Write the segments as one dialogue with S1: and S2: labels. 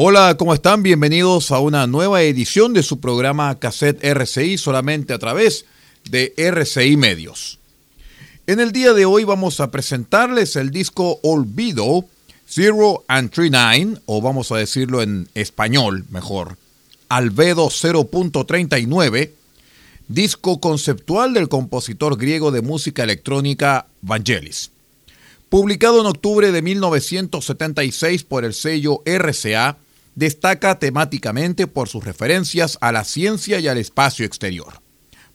S1: Hola, ¿cómo están? Bienvenidos a una nueva edición de su programa Cassette RCI solamente a través de RCI Medios. En el día de hoy vamos a presentarles el disco Olvido Zero and Nine, o vamos a decirlo en español mejor, Albedo 0.39, disco conceptual del compositor griego de música electrónica Vangelis. Publicado en octubre de 1976 por el sello RCA, destaca temáticamente por sus referencias a la ciencia y al espacio exterior.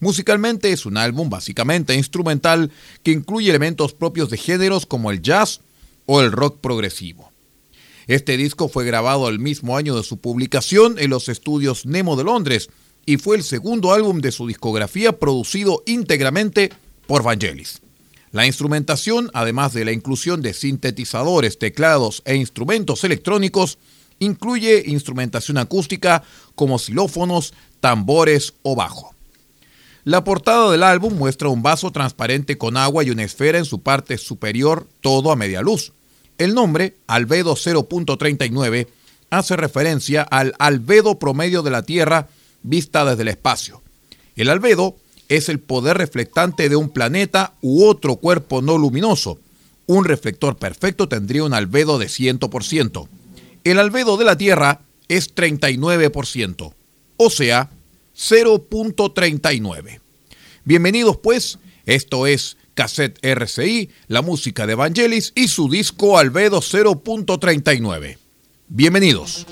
S1: Musicalmente es un álbum básicamente instrumental que incluye elementos propios de géneros como el jazz o el rock progresivo. Este disco fue grabado el mismo año de su publicación en los estudios Nemo de Londres y fue el segundo álbum de su discografía producido íntegramente por Vangelis. La instrumentación, además de la inclusión de sintetizadores, teclados e instrumentos electrónicos, incluye instrumentación acústica como xilófonos, tambores o bajo. La portada del álbum muestra un vaso transparente con agua y una esfera en su parte superior, todo a media luz. El nombre, albedo 0.39, hace referencia al albedo promedio de la Tierra vista desde el espacio. El albedo es el poder reflectante de un planeta u otro cuerpo no luminoso. Un reflector perfecto tendría un albedo de 100%. El albedo de la Tierra es 39%, o sea, 0.39. Bienvenidos pues, esto es Cassette RCI, la música de Evangelis y su disco Albedo 0.39. Bienvenidos.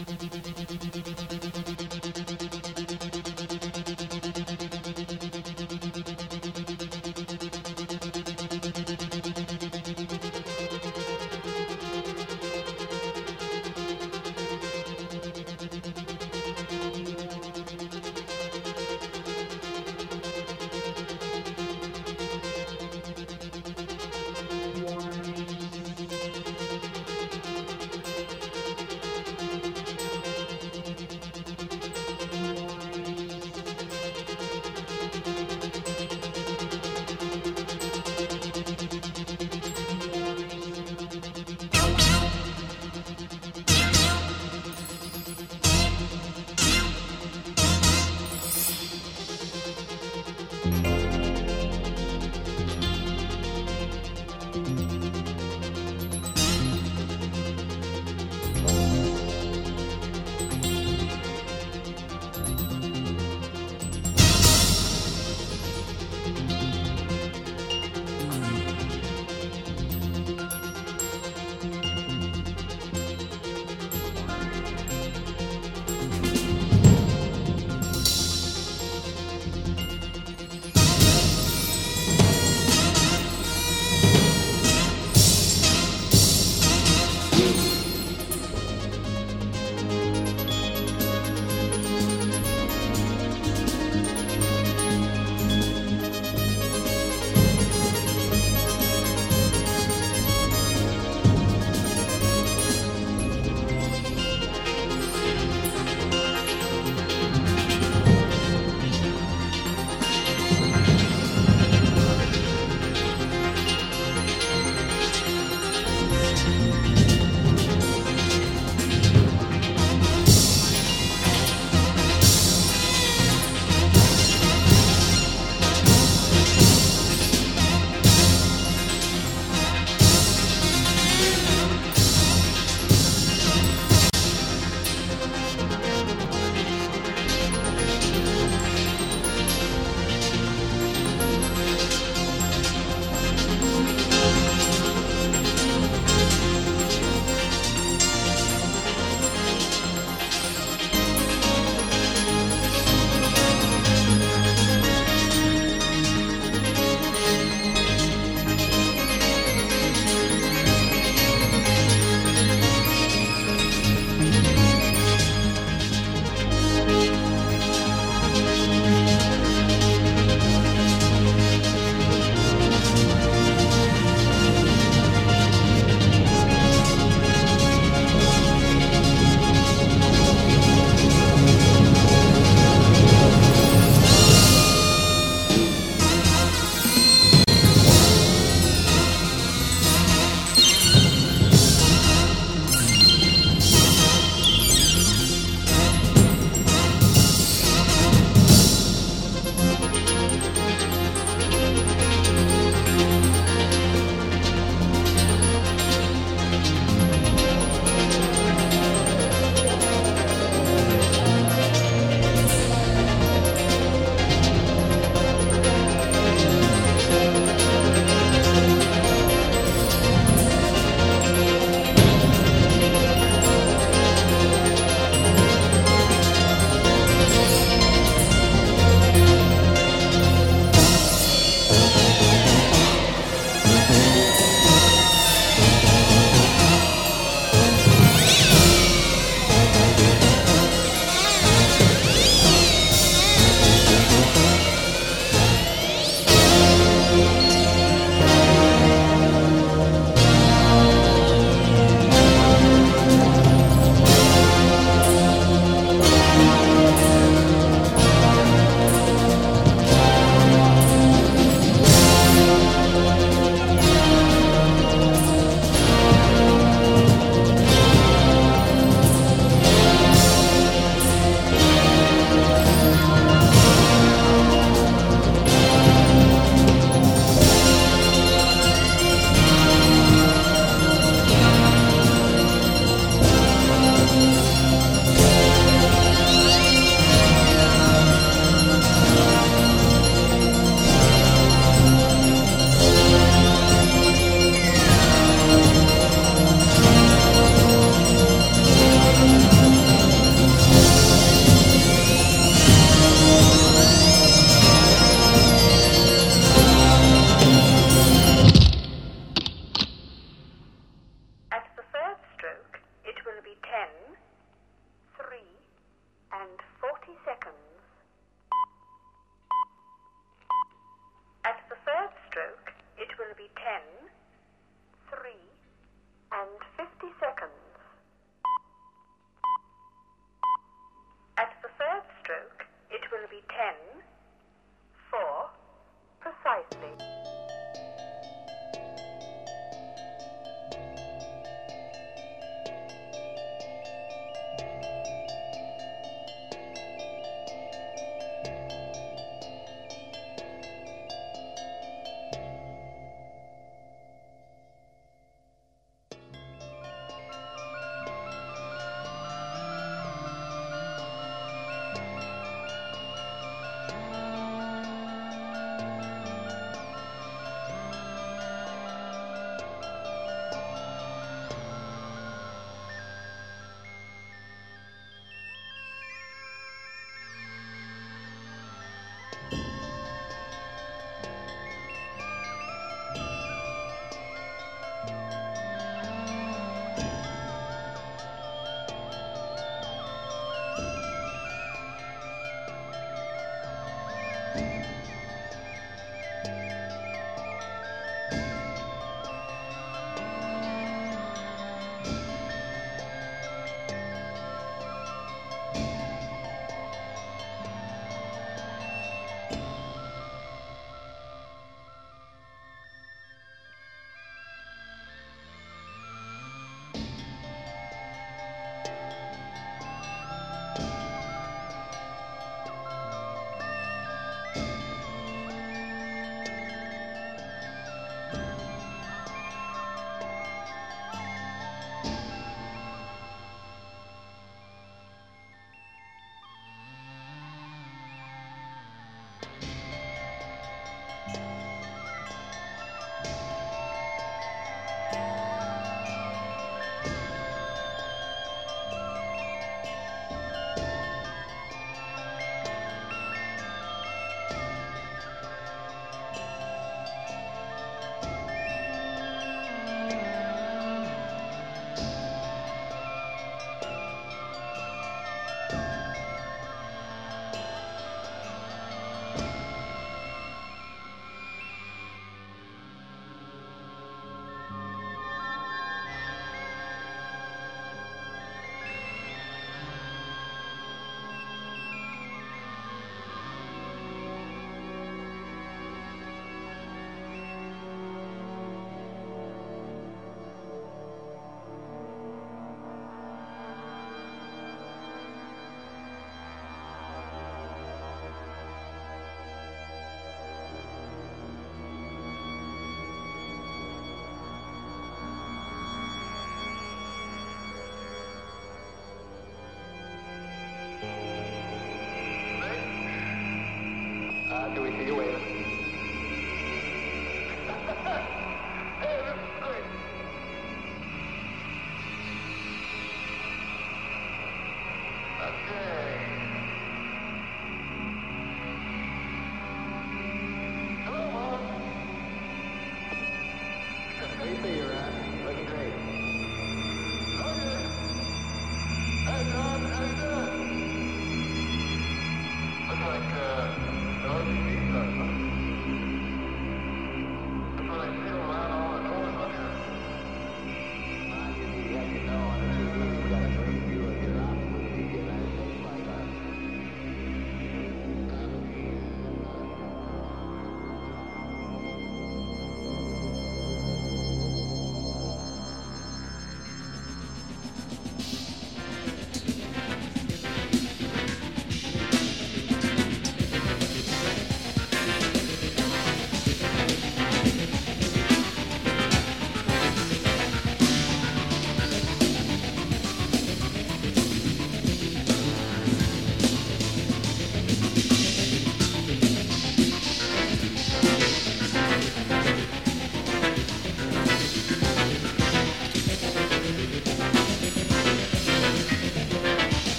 S2: Do we see? you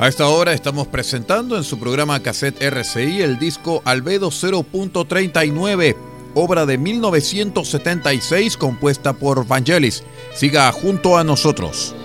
S1: A esta hora estamos presentando en su programa Cassette RCI el disco Albedo 0.39, obra de 1976 compuesta por Vangelis. Siga junto a nosotros.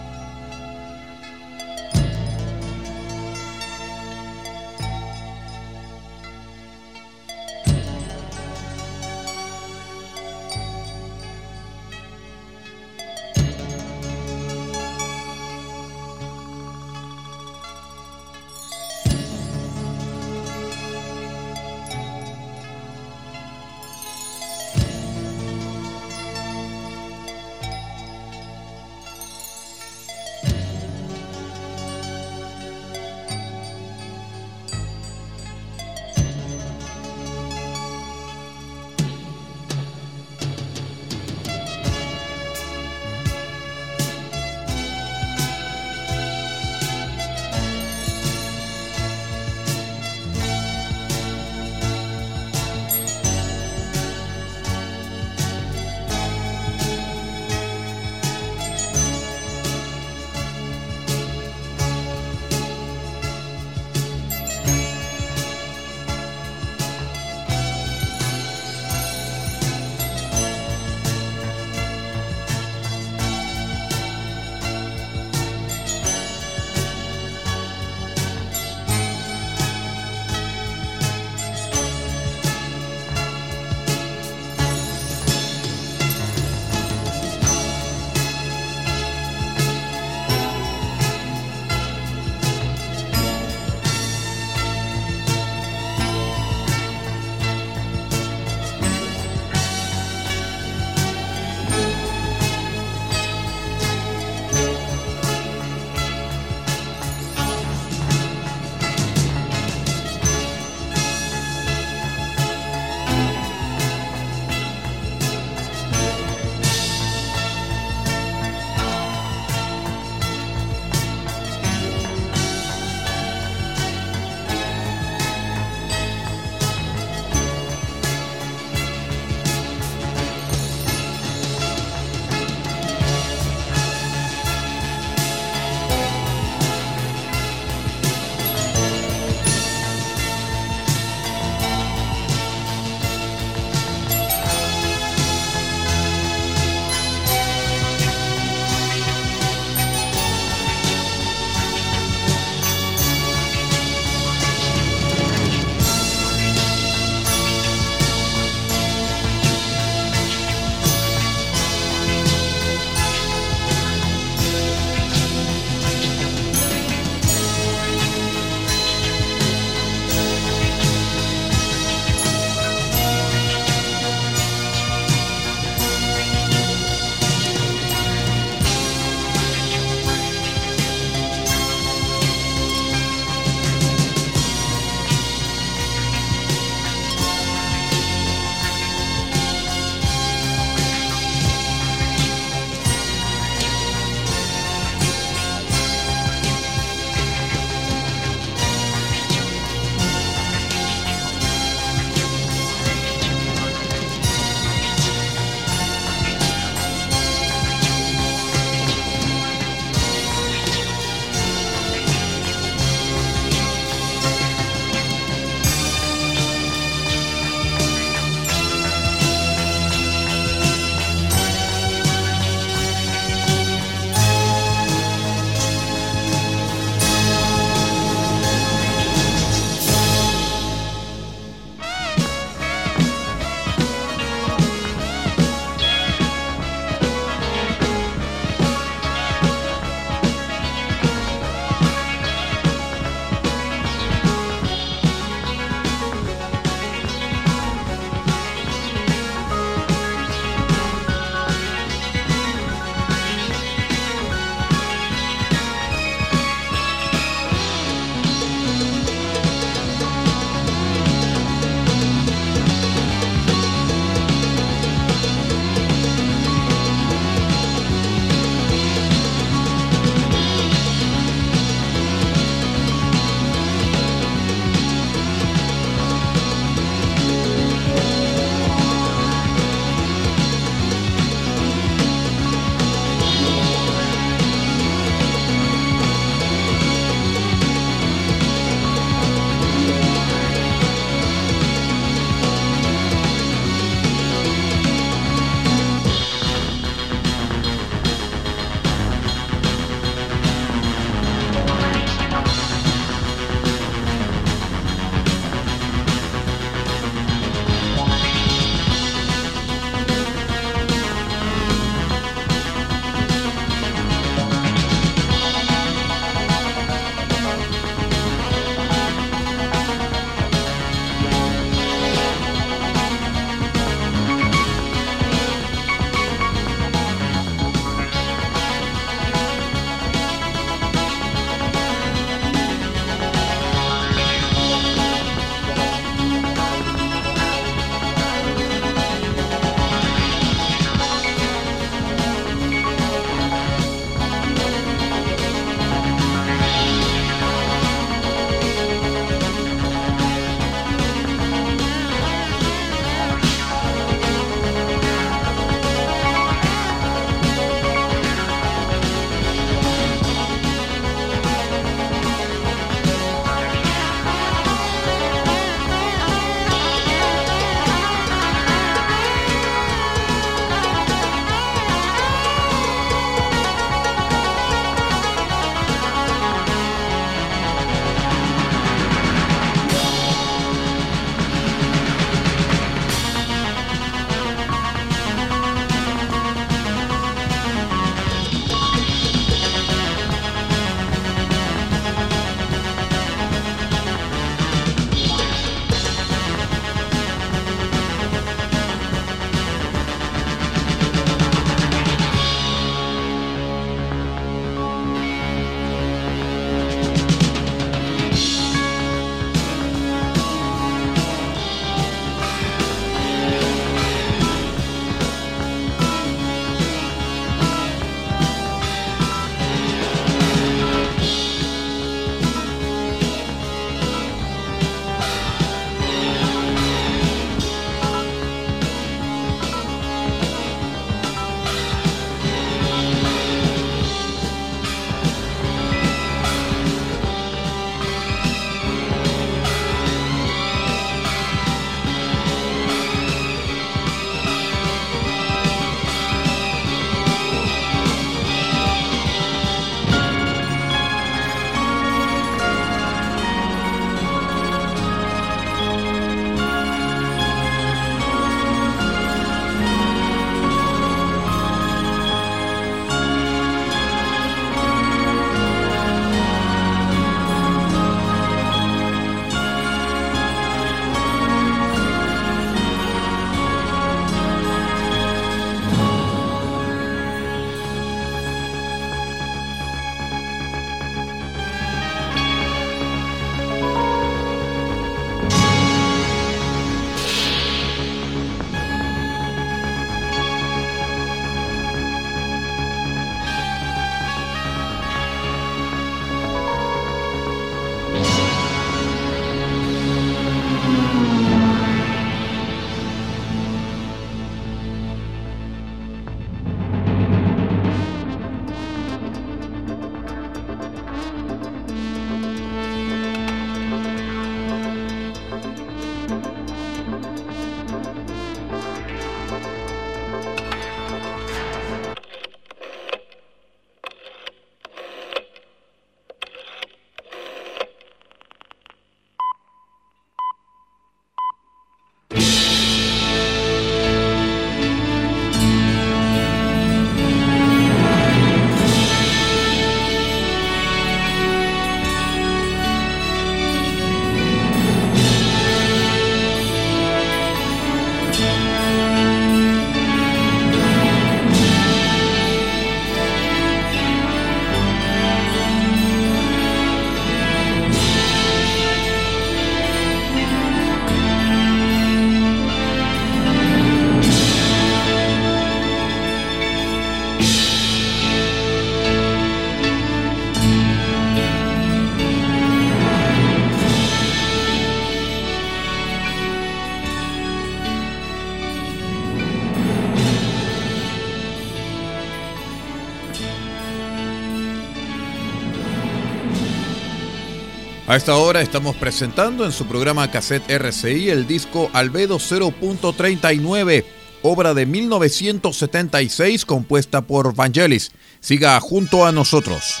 S1: A esta hora estamos presentando en su programa Cassette RCI el disco Albedo 0.39, obra de 1976 compuesta por Vangelis. Siga junto a nosotros.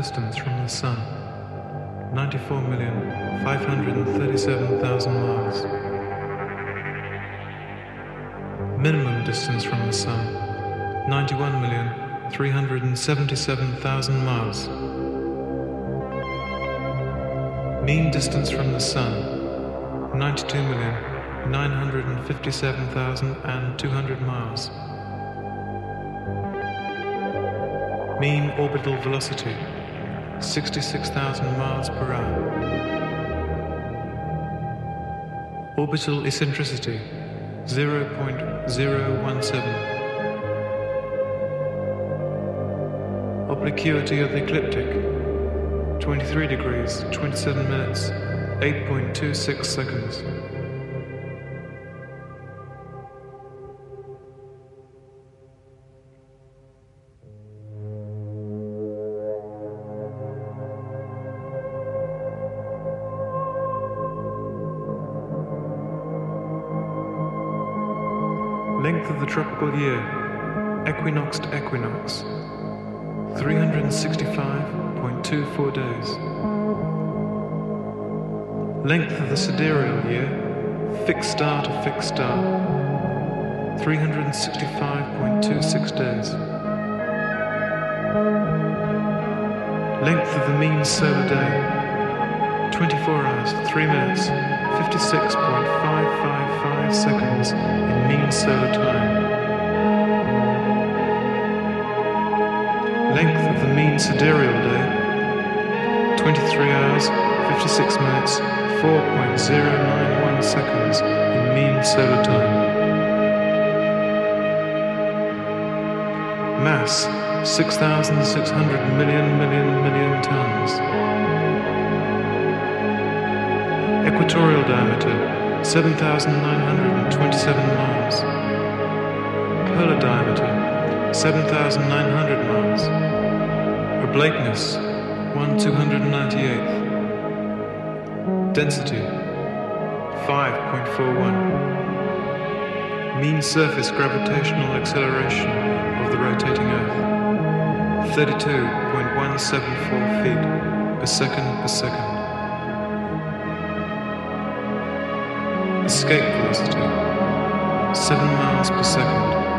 S3: Distance from the Sun 94,537,000 miles. Minimum distance from the Sun 91,377,000 miles. Mean distance from the Sun 92,957,200 miles. Mean orbital velocity 66,000 miles per hour. Orbital eccentricity 0.017. Obliquity of the ecliptic 23 degrees 27 minutes 8.26 seconds. Tropical year, equinox to equinox, 365.24 days. Length of the sidereal year, fixed star to fixed star, 365.26 days. Length of the mean solar day, 24 hours, 3 minutes, 56.555 seconds in mean solar time. Length of the mean sidereal day, 23 hours, 56 minutes, 4.091 seconds in mean solar time. Mass, 6,600 million million million tons. Equatorial diameter 7,927 miles. Polar diameter 7,900 miles. Oblateness 1 298th. Density 5.41. Mean surface gravitational acceleration of the rotating Earth 32.174 feet per second per second. Escape velocity 7 miles per second.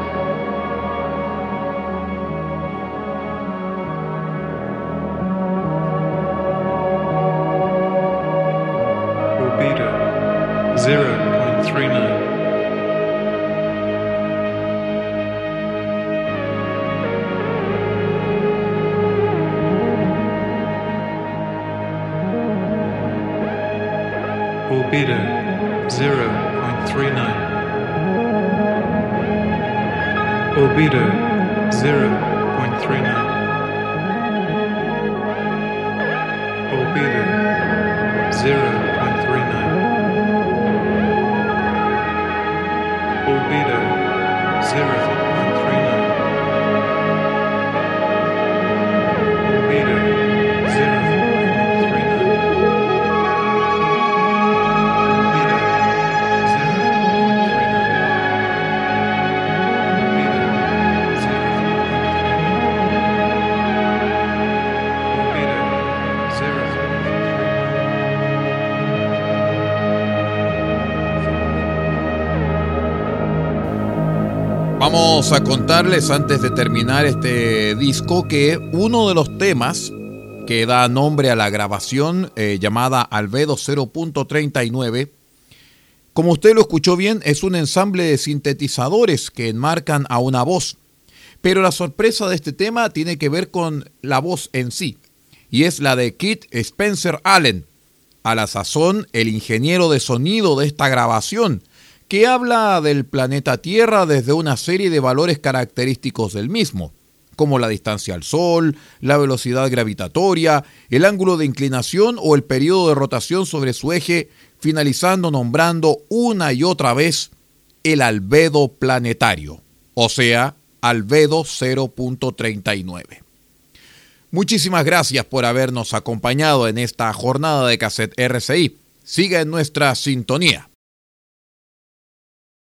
S1: Vamos a contarles antes de terminar este disco que uno de los temas que da nombre a la grabación eh, llamada Albedo 0.39, como usted lo escuchó bien, es un ensamble de sintetizadores que enmarcan a una voz. Pero la sorpresa de este tema tiene que ver con la voz en sí, y es la de Kit Spencer Allen, a la sazón el ingeniero de sonido de esta grabación, que habla del planeta Tierra desde una serie de valores característicos del mismo, como la distancia al Sol, la velocidad gravitatoria, el ángulo de inclinación o el periodo de rotación sobre su eje, finalizando nombrando una y otra vez el albedo planetario, o sea, albedo 0.39. Muchísimas gracias por habernos acompañado en esta jornada de cassette RCI. Siga en nuestra sintonía.